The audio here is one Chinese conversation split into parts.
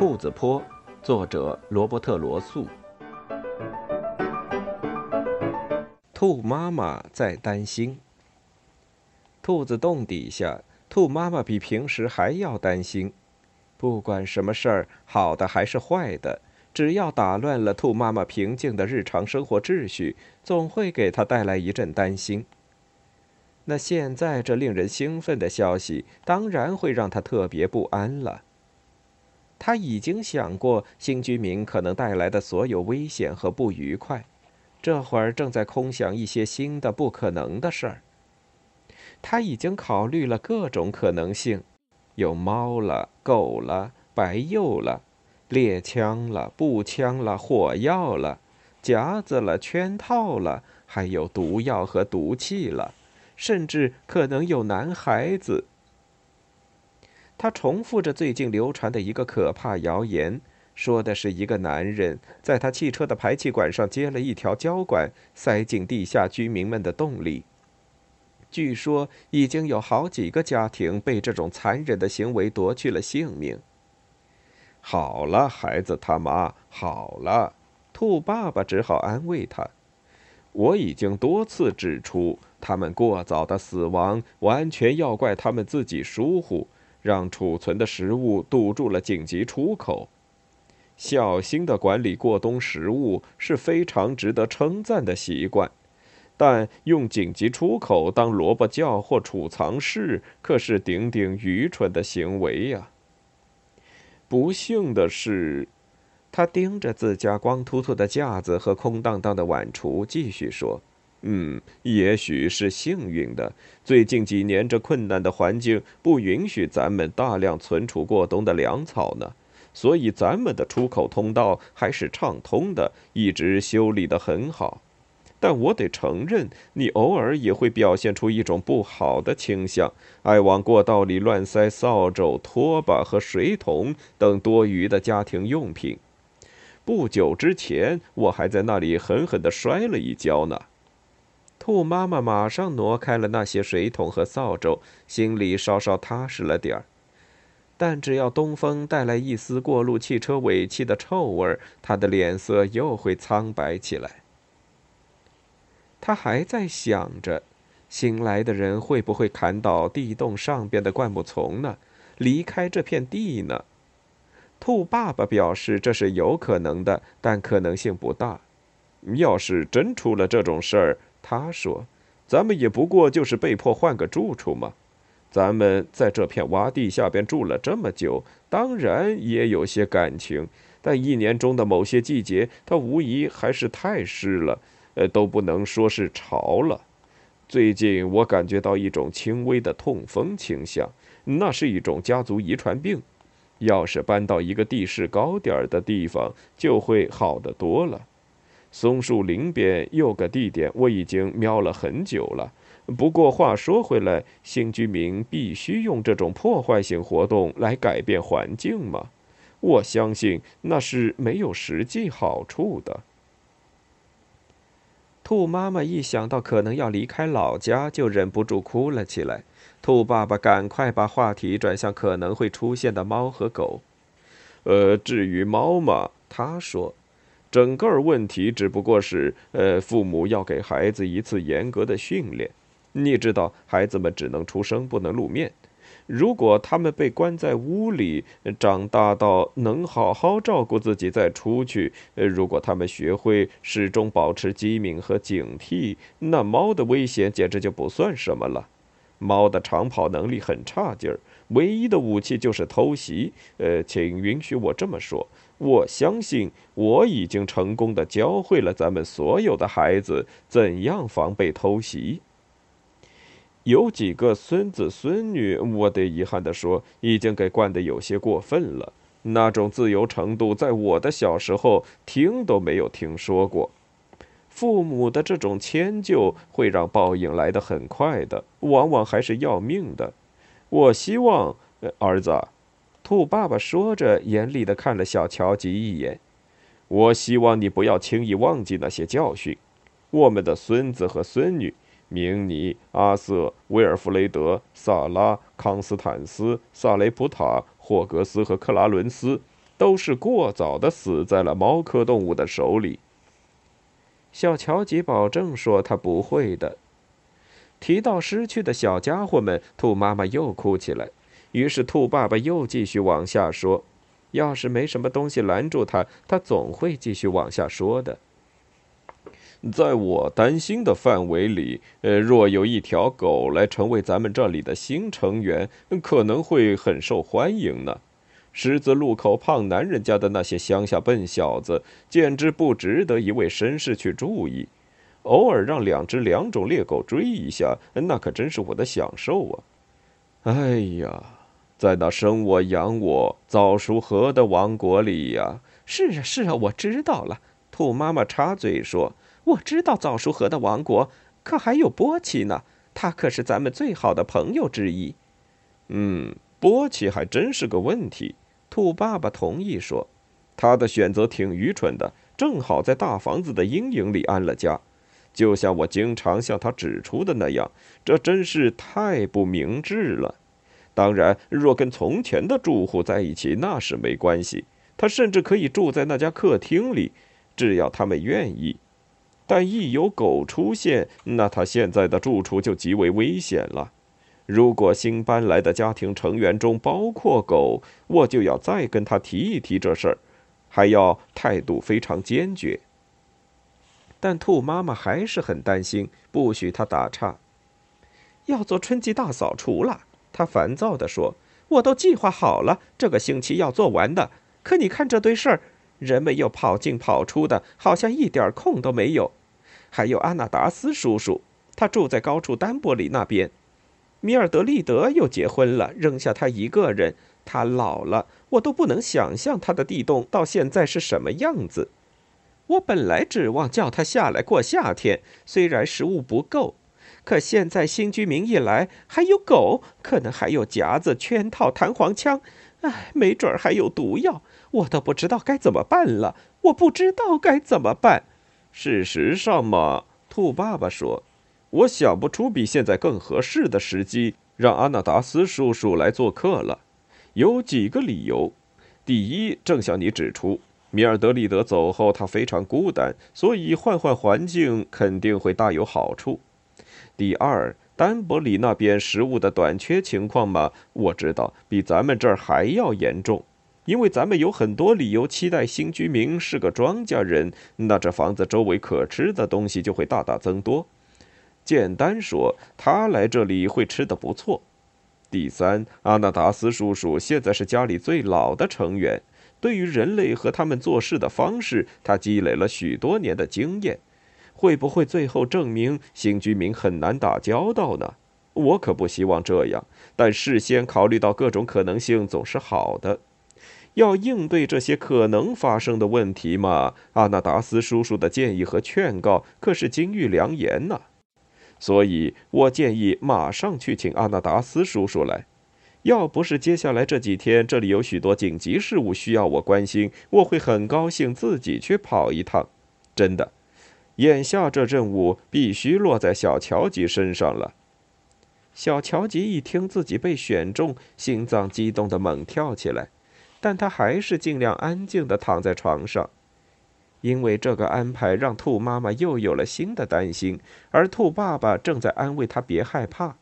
兔子坡，作者罗伯特·罗素。兔妈妈在担心。兔子洞底下，兔妈妈比平时还要担心。不管什么事儿，好的还是坏的，只要打乱了兔妈妈平静的日常生活秩序，总会给她带来一阵担心。那现在这令人兴奋的消息，当然会让她特别不安了。他已经想过新居民可能带来的所有危险和不愉快，这会儿正在空想一些新的不可能的事儿。他已经考虑了各种可能性，有猫了、狗了、白鼬了、猎枪了、步枪了、火药了、夹子了、圈套了，还有毒药和毒气了，甚至可能有男孩子。他重复着最近流传的一个可怕谣言，说的是一个男人在他汽车的排气管上接了一条胶管，塞进地下居民们的洞里。据说已经有好几个家庭被这种残忍的行为夺去了性命。好了，孩子他妈，好了，兔爸爸只好安慰他。我已经多次指出，他们过早的死亡完全要怪他们自己疏忽。让储存的食物堵住了紧急出口。小心的管理过冬食物是非常值得称赞的习惯，但用紧急出口当萝卜窖或储藏室可是顶顶愚蠢的行为呀！不幸的是，他盯着自家光秃秃的架子和空荡荡的碗橱，继续说。嗯，也许是幸运的。最近几年，这困难的环境不允许咱们大量存储过冬的粮草呢，所以咱们的出口通道还是畅通的，一直修理得很好。但我得承认，你偶尔也会表现出一种不好的倾向，爱往过道里乱塞扫帚、拖把和水桶等多余的家庭用品。不久之前，我还在那里狠狠地摔了一跤呢。兔妈妈马上挪开了那些水桶和扫帚，心里稍稍踏实了点儿。但只要东风带来一丝过路汽车尾气的臭味儿，他的脸色又会苍白起来。他还在想着，新来的人会不会砍倒地洞上边的灌木丛呢？离开这片地呢？兔爸爸表示这是有可能的，但可能性不大。要是真出了这种事儿，他说：“咱们也不过就是被迫换个住处嘛。咱们在这片洼地下边住了这么久，当然也有些感情。但一年中的某些季节，它无疑还是太湿了，呃，都不能说是潮了。最近我感觉到一种轻微的痛风倾向，那是一种家族遗传病。要是搬到一个地势高点儿的地方，就会好得多了。”松树林边有个地点，我已经瞄了很久了。不过话说回来，新居民必须用这种破坏性活动来改变环境吗？我相信那是没有实际好处的。兔妈妈一想到可能要离开老家，就忍不住哭了起来。兔爸爸赶快把话题转向可能会出现的猫和狗。呃，至于猫嘛，他说。整个问题只不过是，呃，父母要给孩子一次严格的训练。你知道，孩子们只能出生，不能露面。如果他们被关在屋里，长大到能好好照顾自己再出去，呃，如果他们学会始终保持机敏和警惕，那猫的危险简直就不算什么了。猫的长跑能力很差劲儿，唯一的武器就是偷袭。呃，请允许我这么说。我相信我已经成功的教会了咱们所有的孩子怎样防备偷袭。有几个孙子孙女，我得遗憾的说，已经给惯得有些过分了。那种自由程度，在我的小时候听都没有听说过。父母的这种迁就会让报应来得很快的，往往还是要命的。我希望，儿子。兔爸爸说着，严厉地看了小乔吉一眼。我希望你不要轻易忘记那些教训。我们的孙子和孙女——明尼、阿瑟、威尔弗雷德、萨拉、康斯坦斯、萨雷普塔、霍格斯和克拉伦斯，都是过早的死在了猫科动物的手里。小乔吉保证说他不会的。提到失去的小家伙们，兔妈妈又哭起来。于是兔爸爸又继续往下说：“要是没什么东西拦住他，他总会继续往下说的。”在我担心的范围里，呃，若有一条狗来成为咱们这里的新成员，可能会很受欢迎呢。十字路口胖男人家的那些乡下笨小子，简直不值得一位绅士去注意。偶尔让两只两种猎狗追一下，那可真是我的享受啊！哎呀，在那生我养我早熟河的王国里呀！是啊，是啊，我知道了。兔妈妈插嘴说。我知道早熟河的王国，可还有波奇呢。他可是咱们最好的朋友之一。嗯，波奇还真是个问题。兔爸爸同意说，他的选择挺愚蠢的，正好在大房子的阴影里安了家，就像我经常向他指出的那样，这真是太不明智了。当然，若跟从前的住户在一起，那是没关系。他甚至可以住在那家客厅里，只要他们愿意。但一有狗出现，那他现在的住处就极为危险了。如果新搬来的家庭成员中包括狗，我就要再跟他提一提这事儿，还要态度非常坚决。但兔妈妈还是很担心，不许他打岔。要做春季大扫除了，他烦躁地说：“我都计划好了，这个星期要做完的。可你看这堆事儿，人们又跑进跑出的，好像一点空都没有。”还有阿纳达斯叔叔，他住在高处丹伯里那边。米尔德利德又结婚了，扔下他一个人。他老了，我都不能想象他的地洞到现在是什么样子。我本来指望叫他下来过夏天，虽然食物不够，可现在新居民一来，还有狗，可能还有夹子、圈套、弹簧枪，哎，没准还有毒药，我都不知道该怎么办了。我不知道该怎么办。事实上嘛，兔爸爸说：“我想不出比现在更合适的时机让阿纳达斯叔叔来做客了。有几个理由：第一，正像你指出，米尔德利德走后，他非常孤单，所以换换环境肯定会大有好处；第二，丹伯里那边食物的短缺情况嘛，我知道比咱们这儿还要严重。”因为咱们有很多理由期待新居民是个庄稼人，那这房子周围可吃的东西就会大大增多。简单说，他来这里会吃的不错。第三，阿纳达斯叔叔现在是家里最老的成员，对于人类和他们做事的方式，他积累了许多年的经验。会不会最后证明新居民很难打交道呢？我可不希望这样，但事先考虑到各种可能性总是好的。要应对这些可能发生的问题嘛？阿纳达斯叔叔的建议和劝告可是金玉良言呐。所以我建议马上去请阿纳达斯叔叔来。要不是接下来这几天这里有许多紧急事务需要我关心，我会很高兴自己去跑一趟。真的，眼下这任务必须落在小乔吉身上了。小乔吉一听自己被选中，心脏激动的猛跳起来。但他还是尽量安静的躺在床上，因为这个安排让兔妈妈又有了新的担心，而兔爸爸正在安慰他别害怕。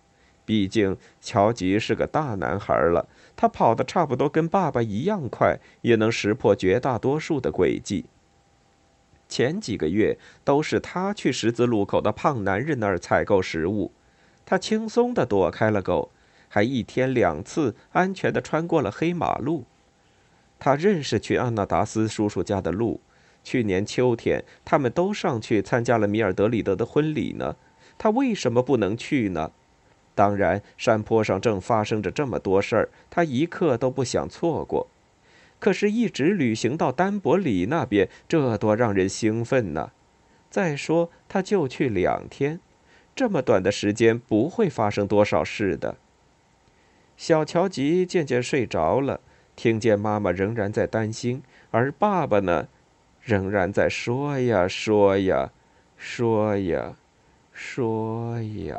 毕竟乔吉是个大男孩了，他跑得差不多跟爸爸一样快，也能识破绝大多数的轨迹。前几个月都是他去十字路口的胖男人那儿采购食物，他轻松地躲开了狗，还一天两次安全地穿过了黑马路。他认识去阿纳达斯叔叔家的路。去年秋天，他们都上去参加了米尔德里德的婚礼呢。他为什么不能去呢？当然，山坡上正发生着这么多事儿，他一刻都不想错过。可是，一直旅行到丹伯里那边，这多让人兴奋呢！再说，他就去两天，这么短的时间不会发生多少事的。小乔吉渐渐睡着了。听见妈妈仍然在担心，而爸爸呢，仍然在说呀说呀，说呀，说呀。